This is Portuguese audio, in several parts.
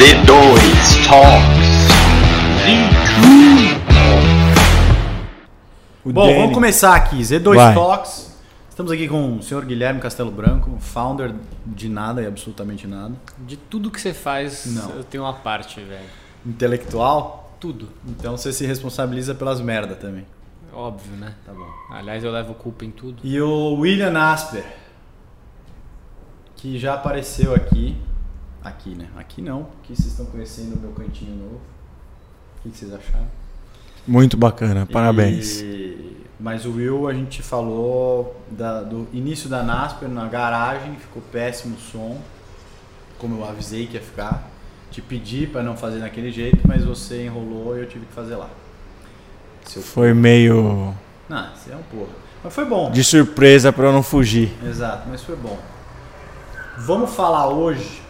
Z2 Talks. O Bom, Danny. vamos começar aqui. Z2 Vai. Talks. Estamos aqui com o senhor Guilherme Castelo Branco, founder de nada e absolutamente nada. De tudo que você faz, Não. eu tenho uma parte, velho. Intelectual, Tudo. então você se responsabiliza pelas merda também. Óbvio, né? Tá bom. Aliás, eu levo culpa em tudo. E o William Asper, que já apareceu aqui. Aqui, né? Aqui não, que vocês estão conhecendo o meu cantinho novo. O que que vocês acharam? Muito bacana, parabéns. E- Mas o Will, a gente falou da- do início da Nasper na garagem, ficou péssimo o som, como eu avisei que ia ficar. Te pedi para não fazer daquele jeito, mas você enrolou e eu tive que fazer lá. Seu... Foi meio Não, você é um porra. Mas foi bom. de surpresa pra eu não fugir. Exato, mas foi bom. Vamos falar hoje,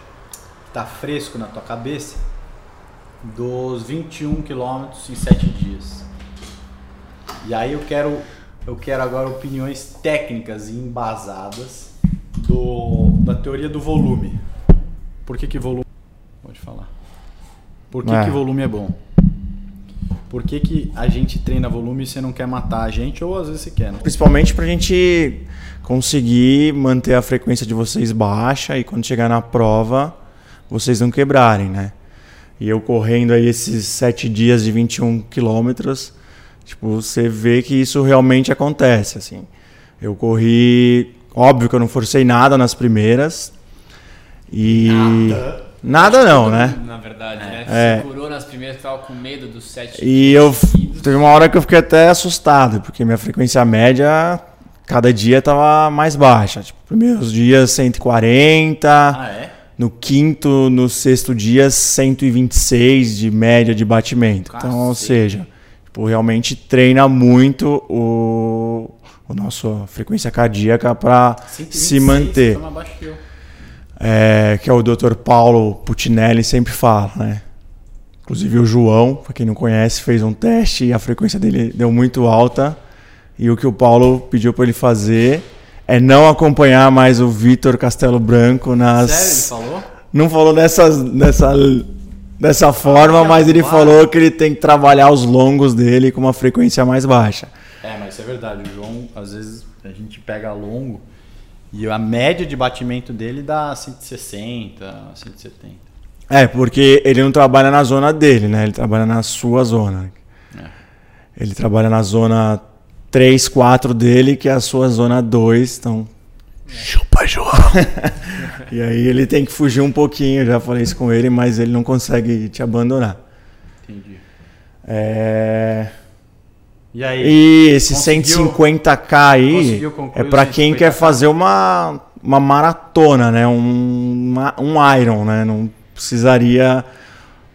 que tá fresco na tua cabeça, dos 21 quilômetros em 7 dias. E aí eu quero, eu quero agora opiniões técnicas e embasadas do, da teoria do volume. Por que que volume... Pode falar. Por que É. que volume é bom? Por que, que a gente treina volume e você não quer matar a gente, ou às vezes você quer, né? Principalmente pra gente conseguir manter a frequência de vocês baixa e quando chegar na prova, vocês não quebrarem, né? E eu correndo aí esses sete dias de 21 quilômetros, tipo, você vê que isso realmente acontece, assim. Eu corri... Óbvio que eu não forcei nada nas primeiras. E... Nada, não, né? Na verdade, né? É. Segurou nas primeiras que tava com medo dos sete. E eu seguidos. teve uma hora que eu fiquei até assustado, porque minha frequência média cada dia tava mais baixa. Tipo, primeiros dias 140, Ah, é? No quinto, no sexto dia 126 de média de batimento. Então, ou Cacete. seja, tipo, realmente treina muito o, o nosso frequência cardíaca para 126, se manter. É, que é o Dr. Paulo Putinelli sempre fala, né? Inclusive o João, pra quem não conhece, fez um teste e a frequência dele deu muito alta. E o que o Paulo pediu para ele fazer é não acompanhar mais o Vitor Castelo Branco nas. Sério, ele falou? Não falou dessas, dessa, dessa forma, Ah, mas ele falou que ele tem que trabalhar os longos dele com uma frequência mais baixa. É, mas isso é verdade. O João, às vezes, a gente pega longo e a média de batimento dele dá 160, 170. É, porque ele não trabalha na zona dele, né? Ele trabalha na sua zona. É. Ele trabalha na zona 3, 4 dele, que é a sua zona 2. Então. Chupa, João! e aí ele tem que fugir um pouquinho, já falei isso com ele, mas ele não consegue te abandonar. Entendi. É... E aí? E esse Conseguiu- 150k aí é pra os quem 150K? quer fazer uma, uma maratona, né? Um, uma- um Iron, né? Não precisaria.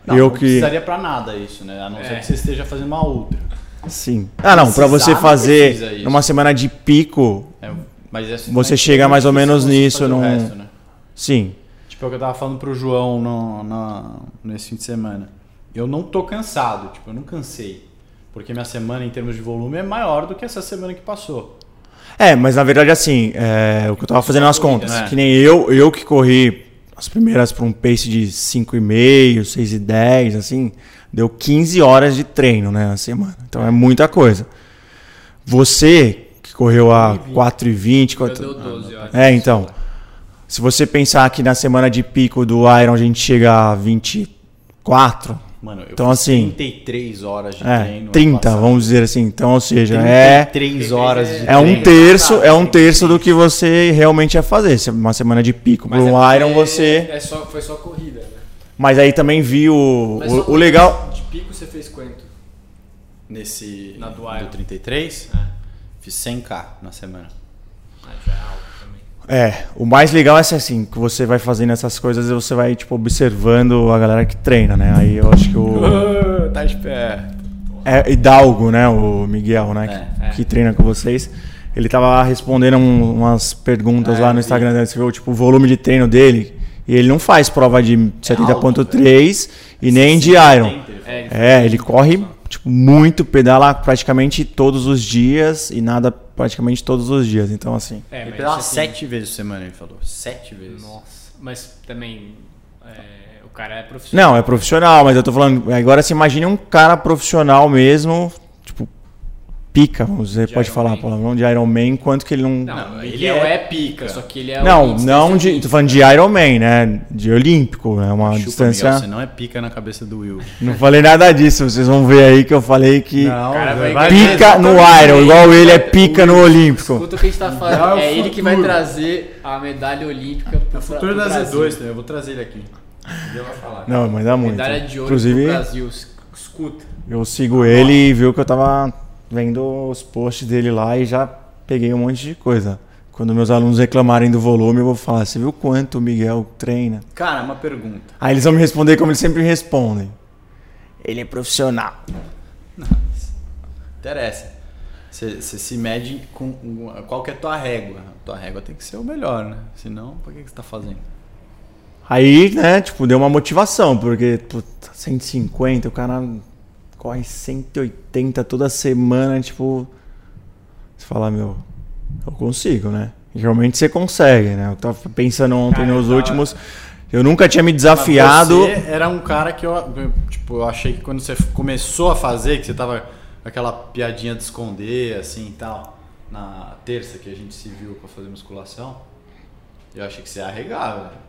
Não, eu não que. precisaria pra nada isso, né? A não ser É. que você esteja fazendo uma outra. Sim. Ah, não, pra Precisar, você fazer numa semana de pico, É, mas é Você chega mais ou menos nisso num- resto, né? sim. Tipo, é o que eu tava falando pro João no, na- nesse fim de semana. Eu não tô cansado, tipo, eu não cansei. Porque minha semana, em termos de volume, é maior do que essa semana que passou. É, mas na verdade, assim, é, o que eu tava fazendo as contas, né? que nem eu, eu que corri as primeiras para um pace de 5,5, 6,10, assim, deu 15 horas de treino, né, na semana. Então é muita coisa. Você, que correu a 4,20, Eu 4... deu 12 horas. É, então. Se você pensar que na semana de pico do Iron a gente chega a 24, Mano, eu Então, fiz assim, 33 horas de é, treino. ano 30, passado. vamos dizer assim. Então, ou seja, é 33 horas de É um treino. terço, é um terço do que você realmente ia fazer. Se Uma semana de pico Mas para um é Iron você. É só, foi só corrida, né? Mas aí também vi o, Mas o, o legal. De pico você fez quanto? Nesse Na do do Iron. 33, É. fiz 100k na semana. Ah, já é alto. É, o mais legal é ser assim, que você vai fazendo essas coisas e você vai tipo observando a galera que treina, né? Aí eu acho que o tá esperto. é Hidalgo, né, o Miguel, né, que, É, é. que treina com vocês. Ele tava respondendo um- umas perguntas É, lá no. Instagram dele, você viu tipo o volume de treino dele, e ele não faz prova de É 70.3 e nem de Iron. É, ele É, ele corre tipo, muito, pedala praticamente todos os dias e nada praticamente todos os dias. Então, assim. É, Ele mas pedala assim, sete vezes por semana, ele falou. Sete vezes. Nossa, mas também É, o cara é profissional. Não, é profissional, mas eu tô falando. Agora você imagine um cara profissional mesmo, pica, você De pode Iron falar Man. palavrão de Iron Man, quanto que ele não. Não, ele ele é, é pica, só que ele é Não, o não de. Tô falando de Iron Man, né? De Olímpico, é uma Chupa, distância. Miguel, você não é pica na cabeça do Will. Não falei nada disso, vocês vão ver aí que eu falei que Não, cara vai pica no. Iron, igual ele é pica no Olímpico. Escuta o que a gente tá falando. É é ele que vai trazer a medalha olímpica pro, É o futuro pro da Brasil. Z2, né? eu vou trazer ele aqui. Ele vai falar. Não, mas dá muito. Medalha de ouro Inclusive, pro Brasil. Escuta. eu sigo ele e viu que eu tava vendo os posts dele lá e já peguei um monte de coisa. Quando meus alunos reclamarem do volume, eu vou falar: você viu quanto o Miguel treina? Cara, uma pergunta. Aí eles vão me responder como eles sempre respondem. Ele é profissional. Interessa. Você se mede com um- qual que é a tua régua. A tua régua tem que ser o melhor, né? Senão, por que, que você tá fazendo? Aí, né, tipo, deu uma motivação, porque, puta, 150, o cara corre 180 toda semana, tipo. Você fala, meu, eu consigo, né? Realmente você consegue, né? Eu tava pensando ontem Cara, nos tava- últimos. Eu nunca tinha me Mas desafiado. Você era um cara que eu, tipo, eu achei que quando você começou a fazer, que você tava com aquela piadinha de esconder, assim e tal, na terça que a gente se viu pra fazer musculação, eu achei que você ia arregar, velho.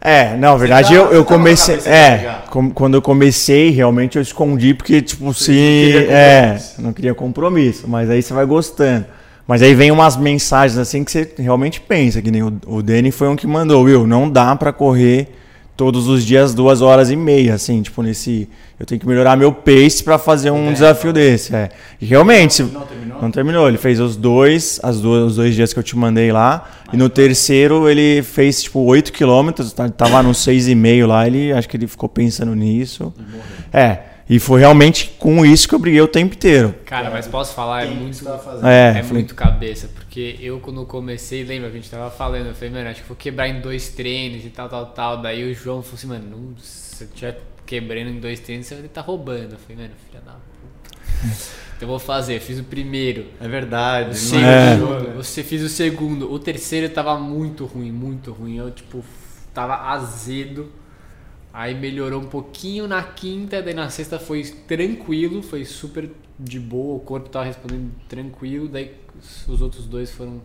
É, não, na verdade tava- eu, eu você na comecei. É, com- quando eu comecei, realmente eu escondi, porque, tipo, se. queria É, não queria compromisso, mas aí você vai gostando. Mas aí vem umas mensagens assim que você realmente pensa, que nem o, o Danny foi um que mandou, Will, não dá pra correr todos os dias duas horas e meia, assim, tipo, nesse. Eu tenho que melhorar meu pace pra fazer um É. desafio desse. É. E realmente, se- Não terminou? não terminou. Ele fez os dois, as duas, os dois dias que eu te mandei lá. E no terceiro ele fez tipo 8 quilômetros, tá- tava no 6,5 lá. Ele acho que ele ficou pensando nisso. É. E foi realmente com isso que eu briguei o tempo inteiro. Cara, mas posso falar, é muito. fazendo? É, É falei, muito cabeça, porque eu quando comecei, lembra que a gente tava falando, eu falei, mano, acho que vou quebrar em dois treinos e tal, tal, tal. Daí o João falou assim, mano, não, se eu estiver quebrando em dois treinos, você vai estar roubando. Eu falei, mano, filha da puta. Então eu vou fazer, eu fiz o primeiro. É verdade. O É. segundo, você fez o segundo. O terceiro tava muito ruim, muito ruim. Eu, tipo, tava azedo. Aí melhorou um pouquinho na quinta, daí na sexta foi tranquilo, foi super de boa, o corpo tava respondendo tranquilo, daí os- os outros dois foram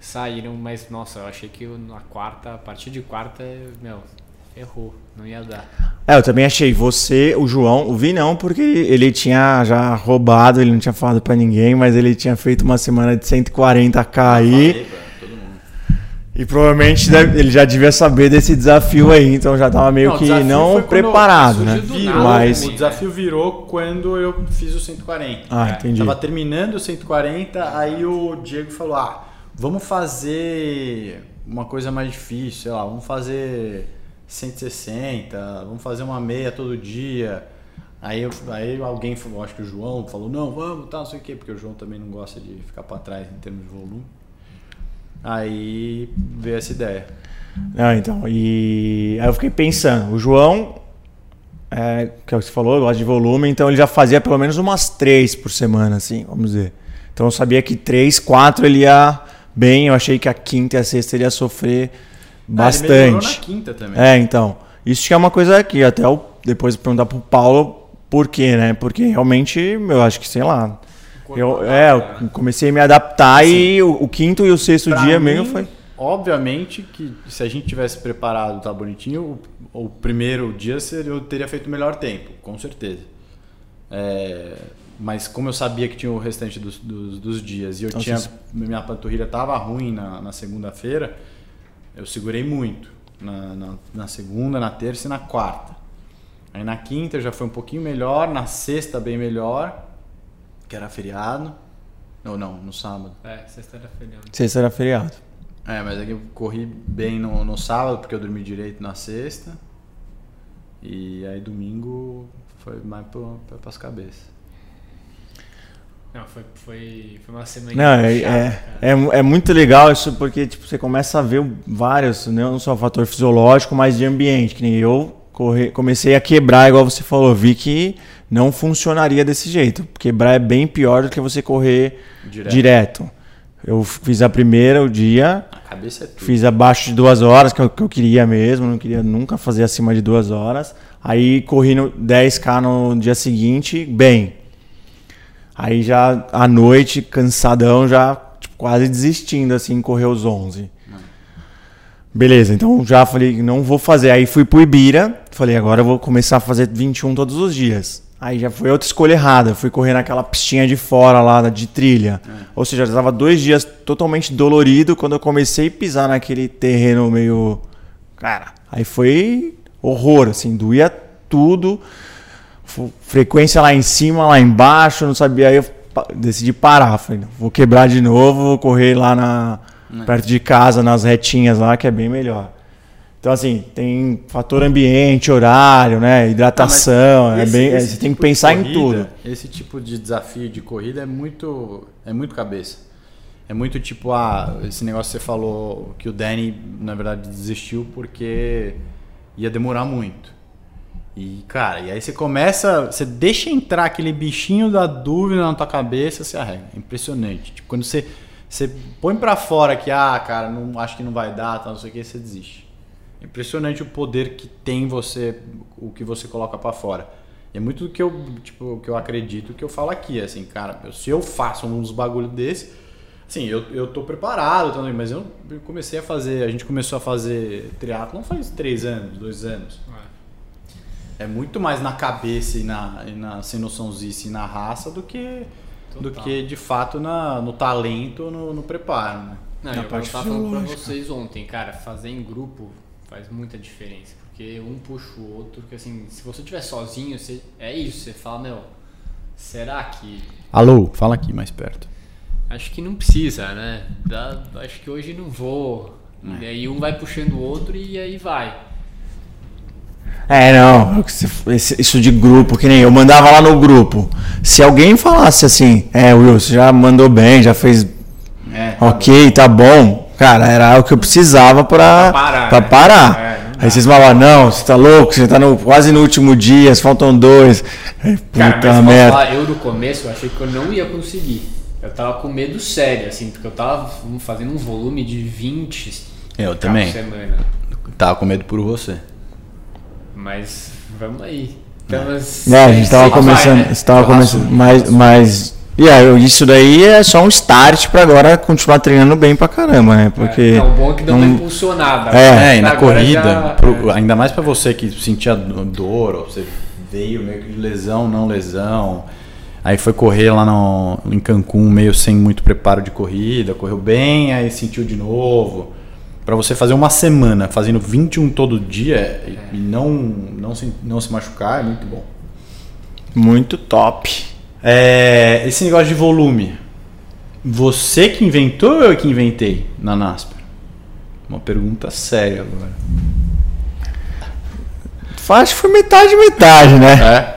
saíram, mas nossa, eu achei que na quarta, a partir de quarta, meu, errou, não ia dar. É, eu também achei você, o João, o Vi não, porque ele tinha já roubado, ele não tinha falado pra ninguém, mas ele tinha feito uma semana de 140k aí. Falei pra todo mundo. E provavelmente deve- ele já devia saber desse desafio aí, então já tava meio Não, que não preparado, né? nada, Mas. O desafio virou quando eu fiz o 140. Ah, entendi. Tava terminando o 140, aí o Diego falou: Ah, vamos fazer uma coisa mais difícil, sei lá, vamos fazer 160, vamos fazer uma meia todo dia. Aí, eu- aí alguém falou, acho que o João falou, não, vamos, tá, não sei o quê, porque o João também não gosta de ficar pra trás em termos de volume. Aí veio essa ideia. Não, então, e aí eu fiquei pensando, o João, é, que é o que você falou, gosta de volume, então ele já fazia pelo menos umas três por semana, assim, vamos dizer. Então eu sabia que três, quatro ele ia bem, eu achei que a quinta e a sexta ele ia sofrer Ah, ele bastante. na quinta também. É, então. Isso que é uma coisa aqui, até eu depois perguntar pro Paulo por quê, né? Porque realmente, eu acho que, sei lá. Eu, é, eu comecei a me adaptar e o, o quinto e o sexto Pra dia mim, mesmo foi. Obviamente que se a gente tivesse preparado, tá bonitinho, o, o primeiro dia seria- eu teria feito o melhor tempo, com certeza. É, mas como eu sabia que tinha o restante dos, dos, dos dias e eu Então, tinha. você- Minha panturrilha tava ruim na, na segunda-feira, eu segurei muito. Na, na, na segunda, na terça e na quarta. Aí na quinta já foi um pouquinho melhor, na sexta bem melhor, que era feriado. Não, não, no sábado. É, sexta-feira feriado. Sexta era feriado. É, mas aqui eu corri bem no, no sábado, porque eu dormi direito na sexta. E aí domingo foi mais pro, pra, pras cabeças. Não, foi, foi, foi uma semana Não, é, puxada, é, é, é muito legal isso porque tipo, você começa a ver vários, né, não só fator fisiológico, mas de ambiente. Que nem eu corre, comecei a quebrar, igual você falou, vi que não funcionaria desse jeito. Quebrar é bem pior do que você correr Direto. direto. Eu fiz a primeira o dia, A cabeça é. Fiz abaixo de duas horas, que é o que eu queria mesmo, não queria nunca fazer acima de duas horas. Aí corri no 10k no dia seguinte, bem. Aí já à noite, cansadão, já tipo, quase desistindo, assim, correr os 11. Beleza, então já falei, não vou fazer. Aí fui pro Ibira, falei, agora eu vou começar a fazer 21 todos os dias. Aí já foi outra escolha errada. Fui correr naquela pistinha de fora lá, de trilha. É. Ou seja, eu estava dois dias totalmente dolorido quando eu comecei a pisar naquele terreno meio. Cara, aí foi horror, assim, doía tudo. Frequência lá em cima, lá embaixo, não sabia. Aí eu decidi parar. Falei, vou quebrar de novo, vou correr lá na, é. perto de casa, nas retinhas lá, que é bem melhor. Então, assim, tem fator ambiente, horário, né? Hidratação. é bem, esse você tipo tem que tipo pensar corrida, em tudo. Esse tipo de desafio de corrida é muito, é muito cabeça. É muito tipo, ah, esse negócio que você falou que o Danny, na verdade, desistiu porque ia demorar muito. E, cara, e aí você começa, você deixa entrar aquele bichinho da dúvida na tua cabeça, você arrega. É impressionante. Tipo, quando você, você põe para fora que, ah, cara, não, acho que não vai dar, tá, não sei o que, você desiste. Impressionante o poder que tem você, o que você coloca para fora. é muito do que eu, tipo, que eu acredito que eu falo aqui, assim, cara, se eu faço uns bagulho desse, assim, eu, eu tô preparado também, mas eu comecei a fazer, a gente começou a fazer triatlo faz três anos, dois anos. É. é muito mais na cabeça e na, e na sem noçãozice e na raça do que Total. do que de fato na, no talento, no, no preparo, né? Não, na eu parte tava falando pra vocês ontem, cara, fazer em grupo faz muita diferença, porque um puxa o outro, porque assim, se você estiver sozinho, você, é isso, você fala, meu, será que... Alô, fala aqui mais perto. Acho que não precisa, né? Dá, acho que hoje não vou. É. E aí um vai puxando o outro e aí vai. É, não, isso de grupo, que nem eu mandava lá no grupo. Se alguém falasse assim, é, Will, você já mandou bem, já fez. É, tá ok, bom. tá bom Cara, era o que eu precisava pra, pra parar. Pra né? parar. É, Aí vocês falavam, não, você tá louco, você tá no, quase no último dia, faltam dois. Cara, Puta merda. Falar, eu no começo eu achei que eu não ia conseguir. Eu tava com medo sério, assim, porque eu tava fazendo um volume de 20 eu também. semana. Tava com medo por você. Mas vamos aí. Então, é, a gente tava começando, vai, né? tava começando, mas, mas e aí, isso daí é só um start para agora continuar treinando bem pra caramba, né? Porque. É, não, o bom é que deu não... uma impulsionada. É, é e na corrida, já... pro, ainda mais para você que sentia dor, ou você veio meio que de lesão, não lesão. Aí foi correr lá no, em Cancún, meio sem muito preparo de corrida, correu bem, aí sentiu de novo. Para você fazer uma semana fazendo 21 todo dia é. e não, não, se, não se machucar é muito bom. Muito top. É, esse negócio de volume, você que inventou ou eu que inventei na NASPER? Uma pergunta séria agora. Acho que foi metade, metade, né? É.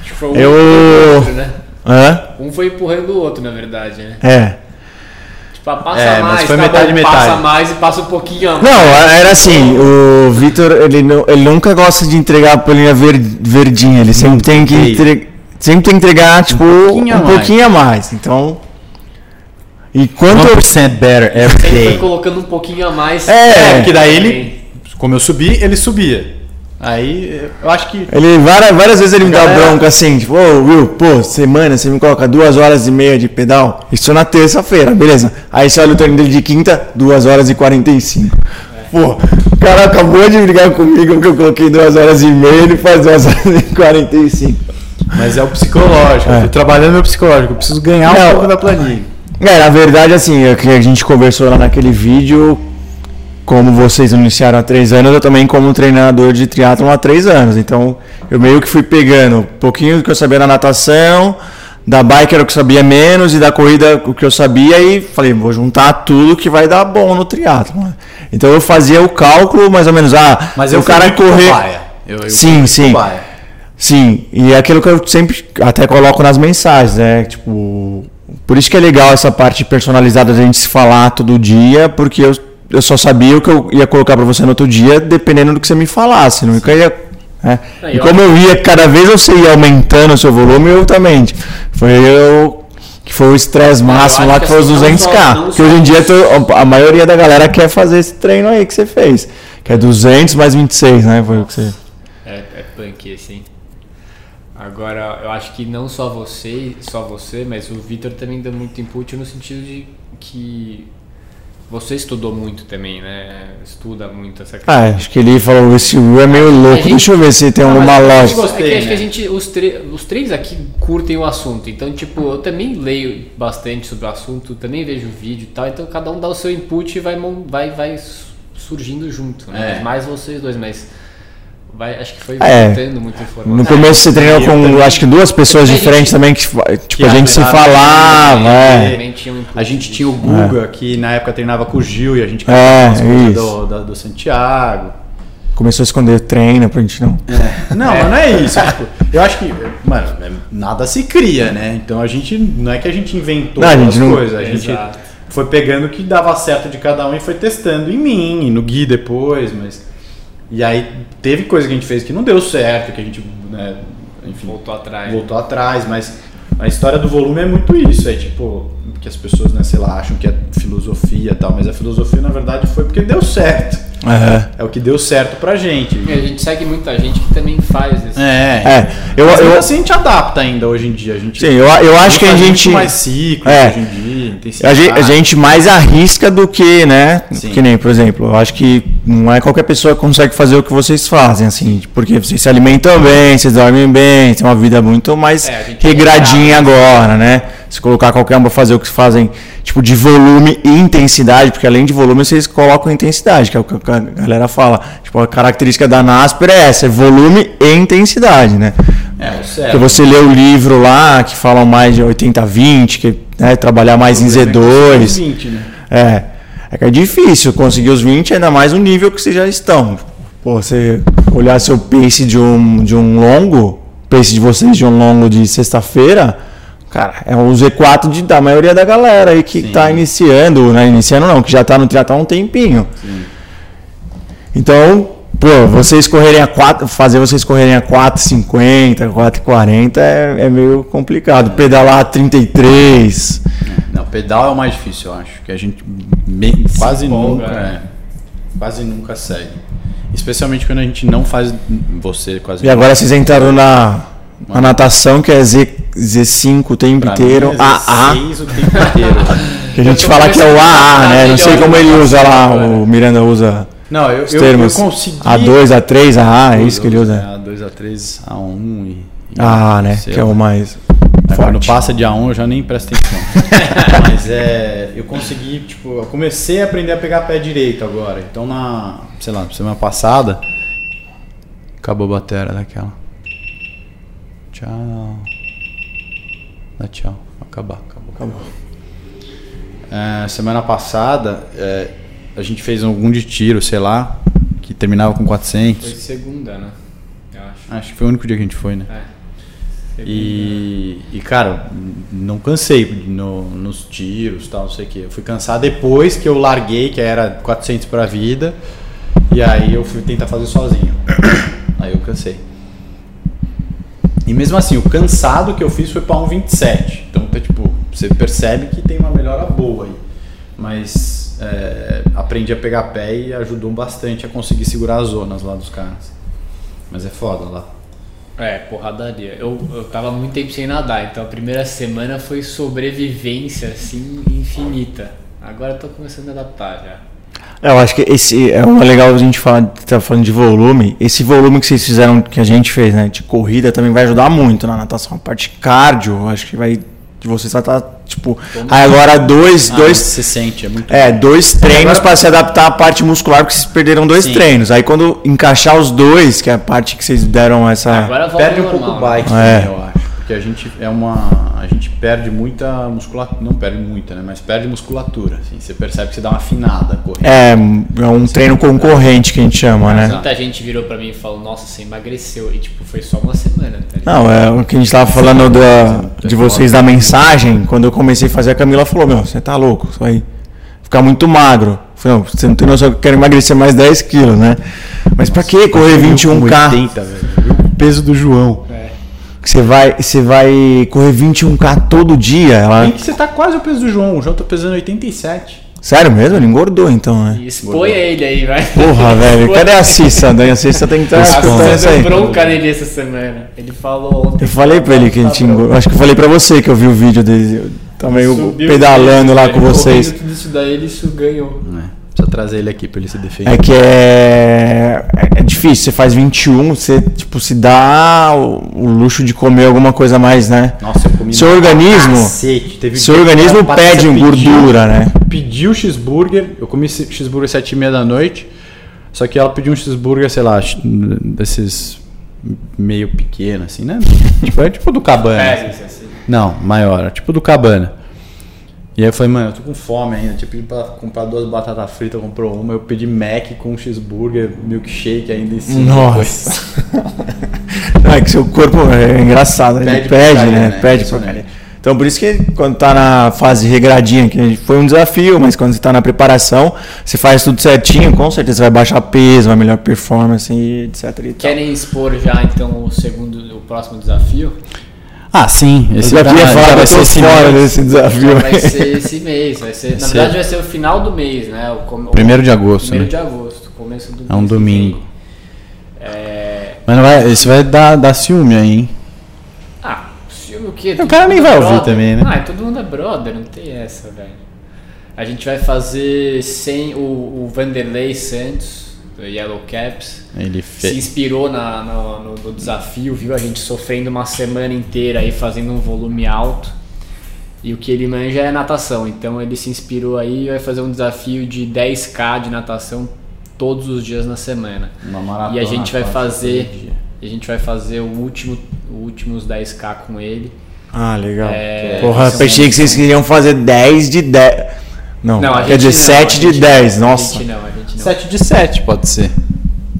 Acho que foi um eu... outro, né? Hã? Um foi empurrando o outro, na verdade, né? É. Tipo, passa é, mais, foi tá metade, bom, metade. passa mais e passa um pouquinho. Não, era assim, o Vitor, ele, ele nunca gosta de entregar a polinha verdinha, ele sempre tem que entregar sempre tem que entregar, tipo, um pouquinho, um a, mais. pouquinho a mais. Então. E quanto. 1% better every day. Foi colocando um pouquinho a mais. É, é que daí ele. Como eu subi, ele subia. Aí eu acho que. Ele várias, várias vezes ele me galera... dá bronca assim, tipo, ô oh, Will, pô, semana você me coloca duas horas e meia de pedal. Isso na terça-feira, beleza. Aí você olha o treino dele de quinta, duas horas e quarenta e cinco. É. Pô, o cara acabou de brigar comigo porque eu coloquei duas horas e meia e ele faz duas horas e quarenta e cinco. Mas é o psicológico. É. Eu tô trabalhando meu psicológico. Eu preciso ganhar um pouco da planilha. É, na verdade, assim, é que a gente conversou lá naquele vídeo, como vocês iniciaram há três anos, eu também como treinador de triatlon há três anos. Então, eu meio que fui pegando um pouquinho do que eu sabia na natação, da bike era o que eu sabia menos e da corrida o que eu sabia e falei, vou juntar tudo que vai dar bom no triatlon. Então eu fazia o cálculo mais ou menos, ah, mas o cara correr... Eu, eu sim, sim. Cobaia. Sim, e é aquilo que eu sempre até coloco nas mensagens, né? Tipo, por isso que é legal essa parte personalizada da gente se falar todo dia, porque eu, eu só sabia o que eu ia colocar para você no outro dia, dependendo do que você me falasse. Nunca ia. Né? E como eu ia, cada vez você ia aumentando o seu volume, eu também. Foi eu Que foi o estresse máximo lá, que que foi os assim, não 200k. só- não que hoje em dia to- a maioria da galera quer fazer esse treino aí que você fez. Que é 200 mais 26, né? Foi o que você... É, é punk esse, hein? Agora, eu acho que não só você, só você, mas o Vitor também deu muito input no sentido de que você estudou muito também, né? Estuda muito essa questão. Ah, acho que ele falou, esse U é meio louco. gente- Deixa eu ver se tem Ah, alguma lógica. gostei, é que acho né? que a gente, os, tre- os três aqui curtem o assunto. Então, tipo, eu também leio bastante sobre o assunto, também vejo vídeo e tal. Então, cada um dá o seu input e vai, vai, vai su- surgindo junto, né? É. Mais vocês dois, mas vai, acho que foi É. voltando muita informação. No começo você treinou com, também. acho que duas pessoas diferentes gente- também, que tipo, Que a gente se de- falava, é. Também tinha um input A gente tinha o Guga, que na época treinava com o Gil e a gente É, as do, da- do Santiago. Começou a esconder treino pra gente não. Não, mas não é isso. tipo, eu acho que, mano, é- nada se cria, né? Então a gente, não é que a gente inventou Não, a gente as não- coisas, a gente Exato. foi pegando o que dava certo de cada um e foi testando em mim, e no Gui depois, mas... E aí teve coisa que a gente fez que não deu certo, que a gente, né, enfim, Voltou atrás. voltou atrás, mas a história do volume é muito isso, é tipo, que as pessoas, né, sei lá, acham que é filosofia e tal, mas a filosofia na verdade foi porque deu certo. É. É o que deu certo pra gente. E a gente segue muita gente que também faz esse. É. É, eu, Mas eu, ainda assim a gente adapta ainda hoje em dia. A gente sim, eu, eu acho que a gente. mais ciclo É. hoje em dia, A gente, a gente mais arrisca do que, né? Sim. Que nem, por exemplo, eu acho que não é qualquer pessoa que consegue fazer o que vocês fazem, assim, porque vocês se alimentam bem, vocês dormem bem, tem uma vida muito mais É, é regradinha agora, né? Se colocar qualquer um pra fazer o que fazem, tipo, de volume e intensidade, porque além de volume vocês colocam intensidade, que é o que a galera fala. Tipo, a característica da Nasper é essa, é volume e intensidade, né? É, o Porque certo. você lê o livro lá, que falam mais de 80-20, que né, trabalhar mais em Z2. 20, né? É. É que é difícil conseguir os 20, ainda mais o nível que vocês já estão. Pô, você olhar seu pace de um, de um longo, pace de vocês de um longo de sexta-feira, cara, é um Z4 de, da maioria da galera aí que Sim. tá iniciando, né? Iniciando não, que já tá no triatlon há um tempinho. Então, pô, vocês correrem a 4, fazer vocês correrem a 4,50, 4,40 é, é meio complicado. Pedalar a 33. Pedal é o mais difícil, eu acho. Que a gente me- quase empolga, nunca. né? é, quase nunca segue. Especialmente quando a gente não faz. Você quase E agora vocês entraram na, na natação, que é Z, Z5 o tempo Pra inteiro, mim é AA, 16 o tempo inteiro. que a gente Eu fala que é o AA, né? Não sei melhor como ele usa lá, agora. o Miranda usa Não, eu, os eu, eu termos consegui. A2, A3, AA, é isso que ele usa. É, A2, A3, A1 e. e AA, né? sei Que é o mais Aí Quando passa de A1 eu já nem presto atenção. Mas é. Eu consegui, tipo, eu comecei a aprender a pegar pé direito agora. Então na. Sei lá, semana passada. Acabou a bateria daquela. Tchau. Dá tchau. Acabar, acabou. Acabou. É, semana passada é, a gente fez algum de tiro, sei lá, que terminava com Foi 400. segunda, né? Eu acho. Acho que foi o único dia que a gente foi, né? É. E, e, cara, não cansei no- nos tiros tal, não sei o que. Eu fui cansar depois que eu larguei, que era 400 pra vida, e aí eu fui tentar fazer sozinho. Aí eu cansei. E mesmo assim, o cansado que eu fiz foi pra um 27. Então, tá, tipo, você percebe que tem uma melhora boa aí. Mas é, aprendi a pegar pé e ajudou bastante a conseguir segurar as zonas lá dos caras. Mas é foda lá. É, porradaria. Eu, eu tava muito tempo sem nadar, então a primeira semana foi sobrevivência, assim, infinita. Agora eu tô começando a adaptar já. É, Eu acho que esse é uma legal a gente falar, tá falando de volume. Esse volume que vocês fizeram, que a gente fez, né, de corrida, também vai ajudar muito na natação. A parte cardio, acho que vai. De vocês vai estar, tipo. Aí agora dois, Ah, dois, você sente, é muito É, dois treinos para se adaptar à parte muscular, porque vocês perderam dois Sim. treinos. Aí quando encaixar os dois, que é a parte que vocês deram essa. Agora volta perde um pouco o bike É. também, eu acho. Porque a gente é uma. A gente perde muita musculatura. Não perde muita, né? Mas perde musculatura. Assim. Você percebe que você dá uma afinada correndo. É, é um treino concorrente que a gente chama, né? Muita gente virou pra mim e falou, nossa, você emagreceu. E tipo, foi só uma semana, tá? Não, é o que a gente tava falando da, de vocês da mensagem. Quando eu comecei a fazer, a Camila falou: Meu, você tá louco, você vai ficar muito magro. Eu falei: Não, você não tem noção que eu quero emagrecer mais 10 quilos, né? Mas pra que correr 21k? 80, velho. O peso do João. Que você vai, você vai correr 21k todo dia. Ela... Bem que você tá quase o peso do João. O João tá pesando 87. Sério mesmo? Ele engordou então, né? E exponha ele aí, vai. Porra, velho. Cadê a Cissa? Daí a Cissa tem que estar expondo você isso aí. bronca nele essa semana. Ele falou ontem. Eu falei pra ele que ele tinha engordado. Acho que eu falei pra você que eu vi o vídeo dele. Eu tava meio Subiu pedalando lá com vocês. Tudo isso daí, ele isso ganhou. É. Trazer ele aqui pra ele se defender. É que é, é difícil, você faz 21, você tipo, se dá o, o luxo de comer alguma coisa a mais, né? Nossa, eu comi Seu organismo- Cacete. Teve Seu organismo pede pediu- gordura, né? Pediu cheeseburger, eu comi esse cheeseburger às 7 e meia da noite, só que ela pediu um cheeseburger, sei lá, desses meio pequeno, assim, né? tipo, é tipo do Cabana. É, assim. Não, maior, é tipo do Cabana. E aí eu falei, mano, eu tô com fome ainda. Tinha pedido pra comprar duas batatas fritas, comprou uma. Eu pedi Mac com um cheeseburger, milkshake ainda em cima. Nossa. Não, é que seu corpo é engraçado, ele Pede pede, porcaria, né? né? Pede porcaria. Então por isso que quando tá na fase regradinha, que foi um desafio, mas quando você tá na preparação, você faz tudo certinho, com certeza vai baixar peso, vai melhor performance e etc. E tal. Querem expor já então o segundo, o próximo desafio? Ah, sim. Eu Esse já queria já falar que vai eu ser fora mês. desse desafio. Vai ser esse mês, vai ser, na ser- verdade vai ser o final do mês, né? O, com- Primeiro de agosto, Primeiro né? de agosto, começo do É um mês domingo. É... Mas não vai, isso vai dar, dar ciúme aí, hein? Ah, filme o quê? O cara nem vai é ouvir também, né? Ah, todo mundo é brother, não tem essa, velho. A gente vai fazer sem o, o Vanderlei Santos, Yellow Caps. Ele se fez. inspirou na, no, no- no desafio, viu a gente sofrendo uma semana inteira aí fazendo um volume alto. E o que ele manja é natação, então ele se inspirou aí e vai fazer um desafio de 10k de natação todos os dias na semana. Uma maratona E a gente vai fazer, a gente vai fazer o último, os últimos 10k com ele. Ah, legal. É, Porra, são- pensei que vocês queriam fazer 10 de 10. Não, Não, a quer gente dizer, não, 7 a de gente 10. não, Nossa. A gente não, a gente não. 7 de 7 pode ser.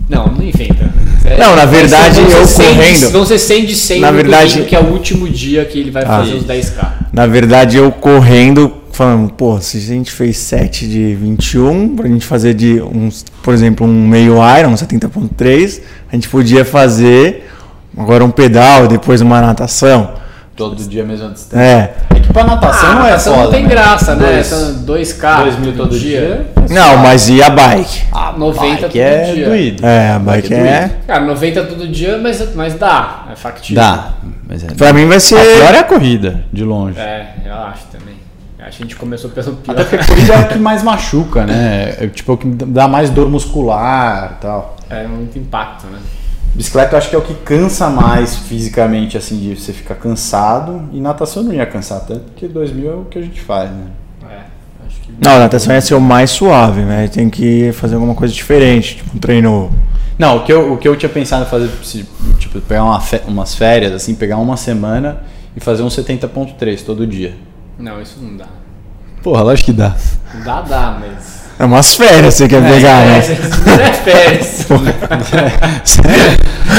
Não, não inventa. Não, na verdade, eu 100 de- correndo- Vão ser 100 de 100 Na no verdade- domingo, que é o último dia que ele vai Ah, fazer os isso. 10k. Na verdade, eu correndo, falando, pô, se a gente fez 7 de 21, pra gente fazer de uns, por exemplo, um meio Iron, 70.3, a gente podia fazer agora um pedal, depois uma natação. Todo dia a mesma distância. É. É que pra natação Ah, não é natação foda. não tem né? graça, né? Dois- São 2k 2 mil todo dia. Não, mas e a bike? Ah, 90 todo que é dia. doído. É, a bike é. Cara, 90 todo dia, mas, mas dá. É factível. Dá. Mas é. Pra mim vai A ser. pior é a corrida, de longe. É, eu acho também. Acho que a gente começou pelo pior. Até porque a corrida é o que mais machuca, né? É tipo o que dá mais dor muscular e tal. É muito impacto, né? Bicicleta eu acho que é o que cansa mais fisicamente, assim, de você ficar cansado. E natação não ia cansar tanto, porque 2000 é o que a gente faz, né? É, acho que. Não, natação ia ser o mais suave, né? Tem que fazer alguma coisa diferente, tipo um treino. Não, o que eu, o que eu tinha pensado em fazer, se, tipo, pegar uma fe- umas férias, assim, pegar uma semana e fazer um 70.3 todo dia. Não, isso não dá. Porra, lógico que dá. Dá, dá, mas. É umas férias você quer pegar, é, né? não é férias.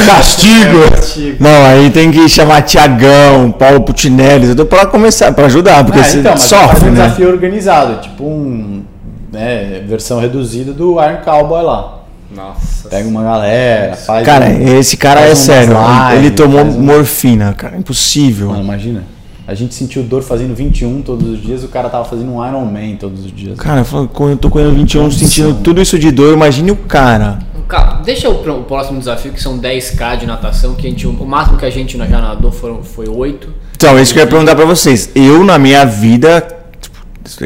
Castigo! Castigo. Não, aí tem que chamar Tiagão, Paulo Putinelli, tudo pra começar, pra ajudar, porque Ah, você então, mas sofre, faz um né? desafio organizado, tipo um. Né, versão reduzida do Iron Cowboy lá. Nossa. Pega uma galera, faz. Cara, um- esse cara faz é sério, ele tomou um- morfina, cara, impossível. Mano, imagina. A gente sentiu dor fazendo 21 todos os dias, o cara tava fazendo um Iron Man todos os dias. Cara, eu falo, quando eu tô correndo 21, Nossa. sentindo tudo isso de dor, imagine o cara. Cara, deixa o, o próximo desafio, que são 10k de natação, que a gente, o máximo que a gente já nadou foram, foi 8. Então, isso que eu ia perguntar pra vocês. Eu, na minha vida, tipo,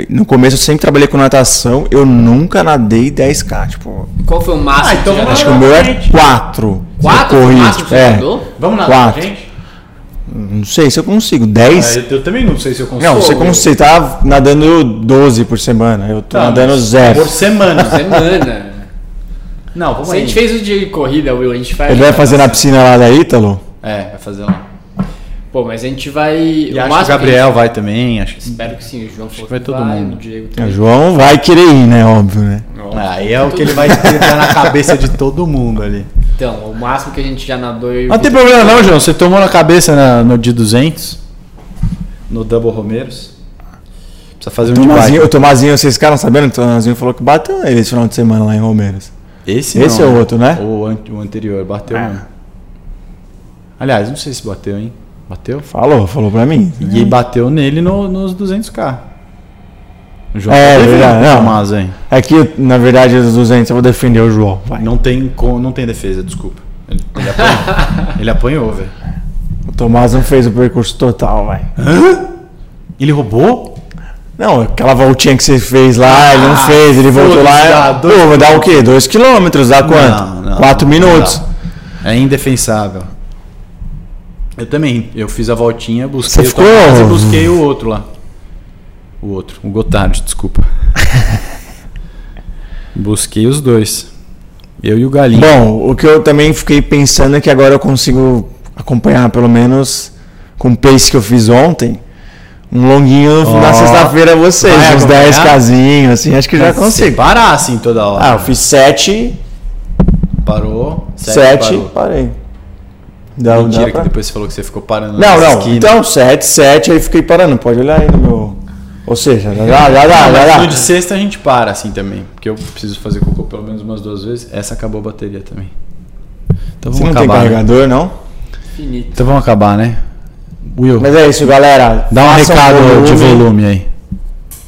no começo eu sempre trabalhei com natação, eu nunca nadei 10k, tipo, Qual foi o máximo Ah, então acho que o meu é Gente. 4. Quatro eu corri, máximo é. nadou? Vamos nadar Quatro. com a gente? Não sei se eu consigo. 10? É, eu também não sei se eu consigo. Não, você, você tá nadando 12 por semana, eu tô Tá, nadando zero. Por semana. Semana. não, vamos Se a aí. gente fez o de corrida, Will, a gente faz. Ele vai fazer na piscina lá da Ítalo? É, vai fazer lá. Pô, mas a gente vai. E o acho que o Gabriel vai também, acho a que. gente- Espero que sim, o João vai que todo mundo. o Diego O também. João vai querer ir, né? Óbvio, né? Aí é o que ele vai escrever na cabeça de todo mundo ali. Então, o máximo que a gente já nadou. e Não tem problema não, João. Você tomou na cabeça na- no de 200, no Double Romeiros. Precisa fazer um de Tomazinho, bike. o Tomazinho, vocês ficaram sabendo? O Tomazinho falou que bateu ele esse final de semana lá em Romeiros. Esse, Esse não, é o outro, né? O, an- o anterior, bateu É. um. Aliás, não sei se bateu, hein? Bateu? Falou, falou pra mim. E bateu nele no- nos 200k. João É, tá verdade, não. Tomás, hein? É que, na verdade, os 200 eu vou defender o João. Vai. Não tem, não tem defesa, desculpa. Ele, ele apanhou, ele apanhou velho. O Tomás não fez o percurso total, vai. Ele roubou? Não, aquela voltinha que você fez lá, ele não fez, ele voltou lá. dá dois Pô, vai dar o quê? 2 km? Dá quanto? Não, não, 4 não minutos. É indefensável. Eu também. Eu fiz a voltinha, busquei Você o Tomás ficou- e busquei o outro lá. O outro, o Gotard, desculpa. busquei os dois. Eu e o Galinho. Bom, o que eu também fiquei pensando é que agora eu consigo acompanhar, pelo menos com o pace que eu fiz ontem, um longuinho Ó, na sexta-feira vocês, uns acompanhar? 10 casinhos, assim, acho que já consigo. parar assim toda hora. Ah, eu fiz 7, Parou. sete, 7, parou. parei. Dá, Mentira dá que pra... depois você falou que você ficou parando Não, não, esquinas. então 7, 7, aí fiquei parando, pode olhar aí no meu... Ou seja, já dá, já dá, Não, já dá. no de sexta a gente para assim também. Porque eu preciso fazer cocô pelo menos umas duas vezes. Essa acabou a bateria também. Então Você vamos não tem acabar. né? carregador, não? Finito. Então vamos acabar, né? Will, Mas é isso, galera. dá um recado de volume aí.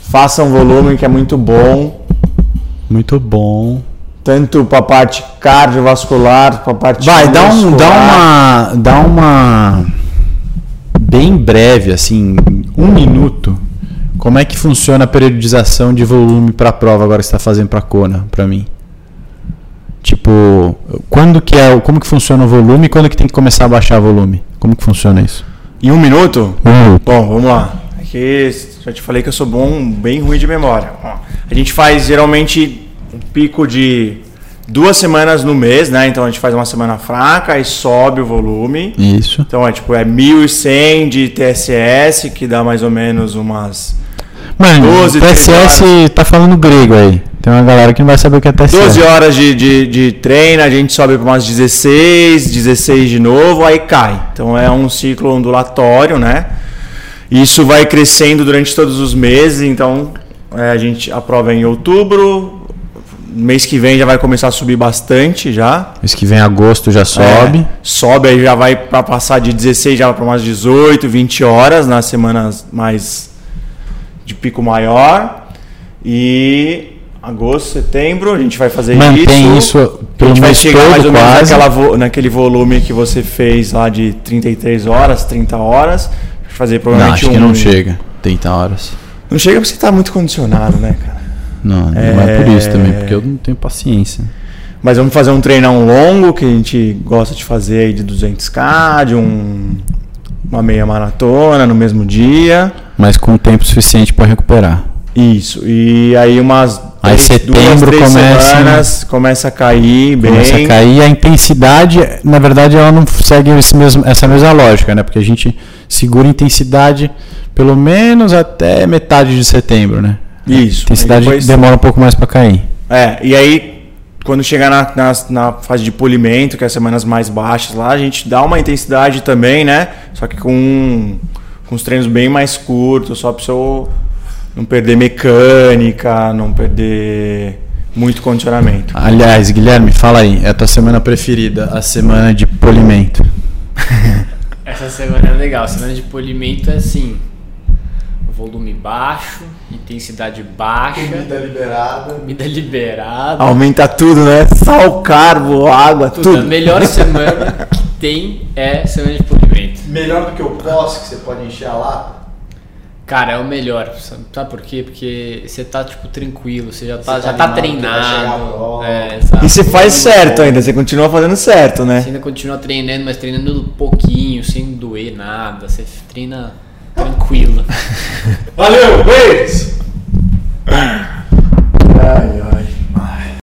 Façam volume, que é muito bom. Muito bom. Tanto para a parte cardiovascular, para a parte Vai, dá um, dá uma, dá uma bem breve, assim, um minuto. Como é que funciona a periodização de volume para a prova agora que você está fazendo para Kona, para mim? Tipo, quando que é, como que funciona o volume e quando que tem que começar a baixar o volume? Como que funciona isso? Em um minuto? Um minuto. Bom, vamos lá. Aqui já te falei que eu sou bom, bem ruim de memória. Ó, A gente faz geralmente um pico de duas semanas no mês, né? Então a gente faz uma semana fraca e sobe o volume. Isso. Então é tipo, é 1100 de TSS, que dá mais ou menos umas Mano, 12, TSS tá falando grego aí. Tem uma galera que não vai saber o que é TSS. 12 horas de, de, de treino, a gente sobe para umas 16, 16 de novo, aí cai. Então é um ciclo ondulatório, né? Isso vai crescendo durante todos os meses, então é, a gente aprova em outubro, mês que vem já vai começar a subir bastante já. Mês que vem agosto já sobe. É, sobe, aí já vai para passar de 16 já para umas 18, 20 horas nas semanas mais de pico maior. E agosto, setembro, a gente vai fazer Mantém isso. isso A gente vai chegar mais ou menos naquela naquele volume que você fez lá de 33 horas, 30 horas. Fazer Não, provavelmente acho que um- não chega. 30 horas. Não chega porque você tá muito condicionado, né, cara? Não, não é... por isso também, porque eu não tenho paciência. Mas vamos fazer um treinão longo que a gente gosta de fazer aí de 200k, de um, uma meia maratona no mesmo dia. Mas com tempo suficiente para recuperar. Isso. E aí umas Aí três- setembro três começa- semanas começa a cair bem. Começa a cair a intensidade, na verdade, ela não segue esse mesmo, essa mesma lógica, né? Porque a gente segura a intensidade pelo menos até metade de setembro, né? Isso. A intensidade Aí depois- demora um pouco mais para cair. É, e aí quando chegar na, na, na fase de polimento, que é as semanas mais baixas lá, a gente dá uma intensidade também, né? Só que com, com os treinos bem mais curtos, só para eu não perder mecânica, não perder muito condicionamento. Aliás, Guilherme, fala aí, é a tua semana preferida, a semana de polimento. Essa semana é legal. Semana de polimento é assim: volume baixo, intensidade baixa, liberada. comida liberada. Aumenta tudo, né? Sal, carbo, água, Tudo. A tudo. melhor semana que tem é semana de polimento. Melhor do que o pós, que você pode encher a lata. Cara, é o melhor. Sabe, por quê? Porque você tá, tipo, tranquilo, você já tá, tá já tá a treinado. prova. É, exato. E você faz certo ainda, você continua fazendo certo, Você né? ainda continua treinando, mas treinando pouquinho, sem doer nada. Você treina tranquilo. Valeu, beijos!